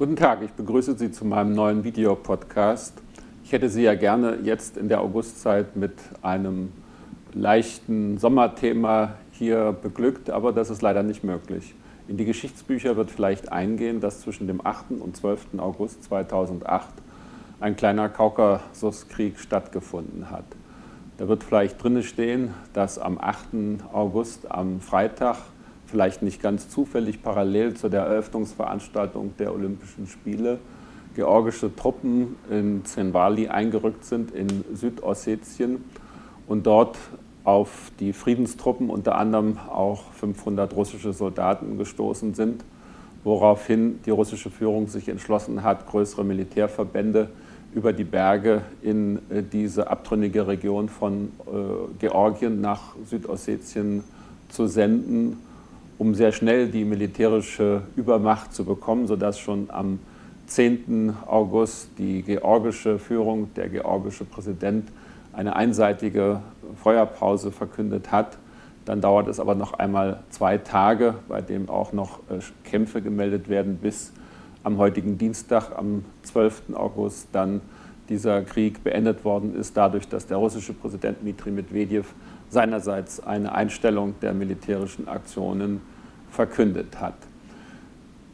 Guten Tag, ich begrüße Sie zu meinem neuen Videopodcast. Ich hätte Sie ja gerne jetzt in der Augustzeit mit einem leichten Sommerthema hier beglückt, aber das ist leider nicht möglich. In die Geschichtsbücher wird vielleicht eingehen, dass zwischen dem 8. und 12. August 2008 ein kleiner Kaukasuskrieg stattgefunden hat. Da wird vielleicht drinne stehen, dass am 8. August, am Freitag, vielleicht nicht ganz zufällig parallel zu der Eröffnungsveranstaltung der Olympischen Spiele, georgische Truppen in Zenwali eingerückt sind in Südossetien und dort auf die Friedenstruppen, unter anderem auch 500 russische Soldaten gestoßen sind, woraufhin die russische Führung sich entschlossen hat, größere Militärverbände über die Berge in äh, diese abtrünnige Region von äh, Georgien nach Südossetien zu senden, um sehr schnell die militärische Übermacht zu bekommen, sodass schon am 10. August die georgische Führung, der georgische Präsident, eine einseitige Feuerpause verkündet hat. Dann dauert es aber noch einmal zwei Tage, bei dem auch noch äh, Kämpfe gemeldet werden, bis am heutigen Dienstag, am 12. August, dann dieser Krieg beendet worden ist, dadurch, dass der russische Präsident Dmitri Medvedev seinerseits eine Einstellung der militärischen Aktionen verkündet hat.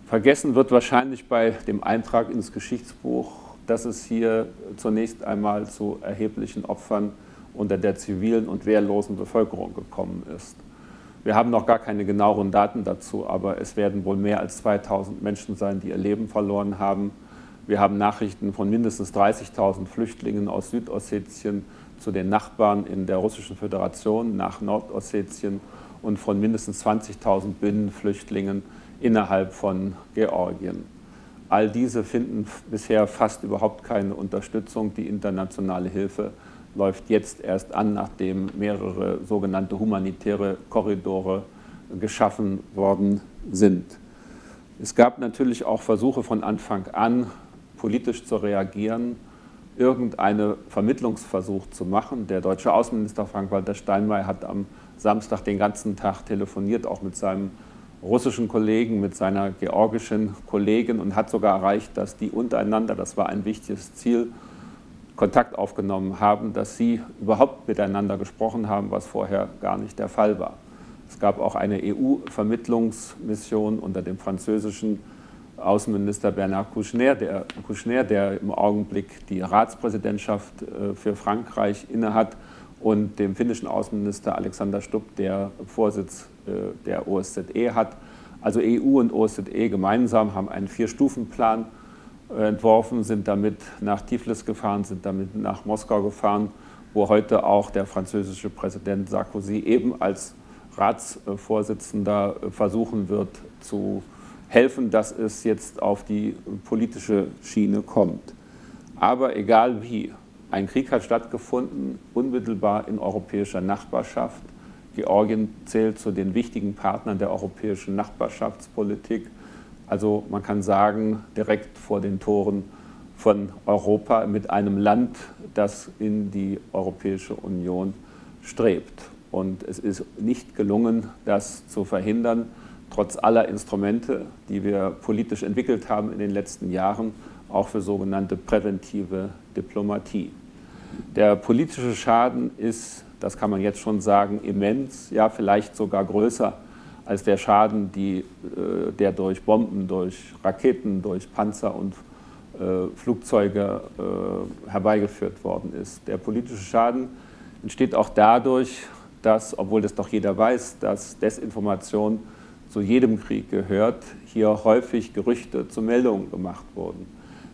Vergessen wird wahrscheinlich bei dem Eintrag ins Geschichtsbuch, dass es hier zunächst einmal zu erheblichen Opfern unter der zivilen und wehrlosen Bevölkerung gekommen ist. Wir haben noch gar keine genaueren Daten dazu, aber es werden wohl mehr als 2000 Menschen sein, die ihr Leben verloren haben. Wir haben Nachrichten von mindestens 30.000 Flüchtlingen aus Südossetien zu den Nachbarn in der Russischen Föderation nach Nordossetien und von mindestens 20.000 Binnenflüchtlingen innerhalb von Georgien. All diese finden bisher fast überhaupt keine Unterstützung. Die internationale Hilfe läuft jetzt erst an, nachdem mehrere sogenannte humanitäre Korridore geschaffen worden sind. Es gab natürlich auch Versuche von Anfang an, politisch zu reagieren, irgendeinen Vermittlungsversuch zu machen. Der deutsche Außenminister Frank-Walter Steinmeier hat am Samstag den ganzen Tag telefoniert, auch mit seinem russischen Kollegen, mit seiner georgischen Kollegin und hat sogar erreicht, dass die untereinander, das war ein wichtiges Ziel, Kontakt aufgenommen haben, dass sie überhaupt miteinander gesprochen haben, was vorher gar nicht der Fall war. Es gab auch eine EU-Vermittlungsmission unter dem französischen Außenminister Bernard Kouchner der, Kouchner, der im Augenblick die Ratspräsidentschaft äh, für Frankreich innehat, und dem finnischen Außenminister Alexander Stubb, der Vorsitz äh, der OSZE hat. Also EU und OSZE gemeinsam haben einen Vier-Stufen-Plan entworfen, sind damit nach Tiflis gefahren, sind damit nach Moskau gefahren, wo heute auch der französische Präsident Sarkozy eben als Ratsvorsitzender versuchen wird zu helfen, dass es jetzt auf die politische Schiene kommt. Aber egal wie, ein Krieg hat stattgefunden, unmittelbar in europäischer Nachbarschaft. Georgien zählt zu den wichtigen Partnern der europäischen Nachbarschaftspolitik. Also man kann sagen, direkt vor den Toren von Europa mit einem Land, das in die Europäische Union strebt. Und es ist nicht gelungen, das zu verhindern, trotz aller Instrumente, die wir politisch entwickelt haben in den letzten Jahren, auch für sogenannte präventive Diplomatie. Der politische Schaden ist, das kann man jetzt schon sagen, immens, ja vielleicht sogar größer als der Schaden, die, äh, der durch Bomben, durch Raketen, durch Panzer und äh, Flugzeuge äh, herbeigeführt worden ist. Der politische Schaden entsteht auch dadurch, dass, obwohl das doch jeder weiß, dass Desinformation zu jedem Krieg gehört, hier häufig Gerüchte zu Meldungen gemacht wurden.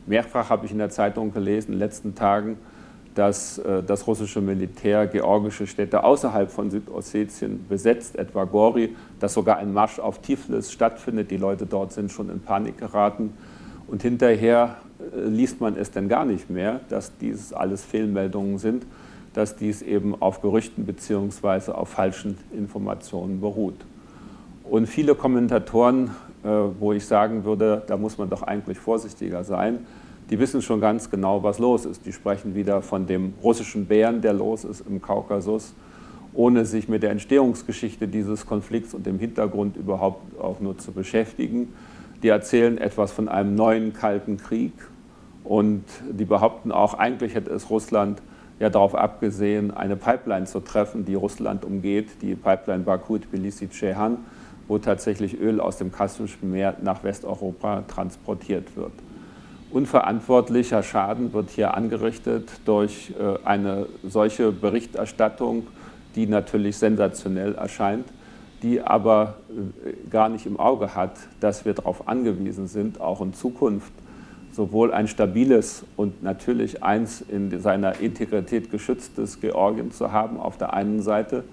Mehrfach habe ich in der Zeitung gelesen in den letzten Tagen, dass äh, das russische Militär georgische Städte außerhalb von Südossetien besetzt, etwa Gori, dass sogar ein Marsch auf Tiflis stattfindet. Die Leute dort sind schon in Panik geraten. Und hinterher äh, liest man es denn gar nicht mehr, dass dies alles Fehlmeldungen sind, dass dies eben auf Gerüchten bzw. auf falschen Informationen beruht. Und viele Kommentatoren, äh, wo ich sagen würde, da muss man doch eigentlich vorsichtiger sein, die wissen schon ganz genau, was los ist. Die sprechen wieder von dem russischen Bären, der los ist im Kaukasus, ohne sich mit der Entstehungsgeschichte dieses Konflikts und dem Hintergrund überhaupt auch nur zu beschäftigen. die erzählen etwas von einem neuen Kalten Krieg und die behaupten auch, eigentlich hätte es Russland ja darauf abgesehen, eine Pipeline zu treffen, die Russland umgeht, die Pipeline Baku-Tbilisi-Ceyhan, wo tatsächlich Öl aus dem Kaspischen Meer nach Westeuropa transportiert wird. Unverantwortlicher Schaden wird hier angerichtet durch äh, eine solche Berichterstattung, die natürlich sensationell erscheint, die aber äh, gar nicht im Auge hat, dass wir darauf angewiesen sind, auch in Zukunft sowohl ein stabiles und natürlich eins in seiner Integrität geschütztes Georgien zu haben auf der einen Seite,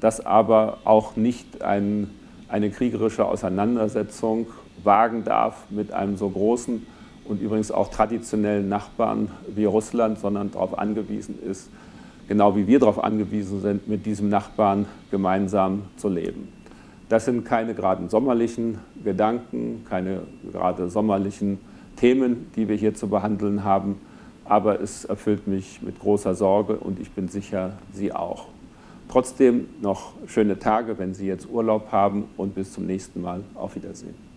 das aber auch nicht ein, eine kriegerische Auseinandersetzung wagen darf mit einem so großen und übrigens auch traditionellen Nachbarn wie Russland, sondern darauf angewiesen ist, genau wie wir darauf angewiesen sind, mit diesem Nachbarn gemeinsam zu leben. Das sind keine gerade sommerlichen Gedanken, keine gerade sommerlichen Themen, die wir hier zu behandeln haben, aber es erfüllt mich mit großer Sorge und ich bin sicher, Sie auch. Trotzdem noch schöne Tage, wenn Sie jetzt Urlaub haben und bis zum nächsten Mal. Auf Wiedersehen.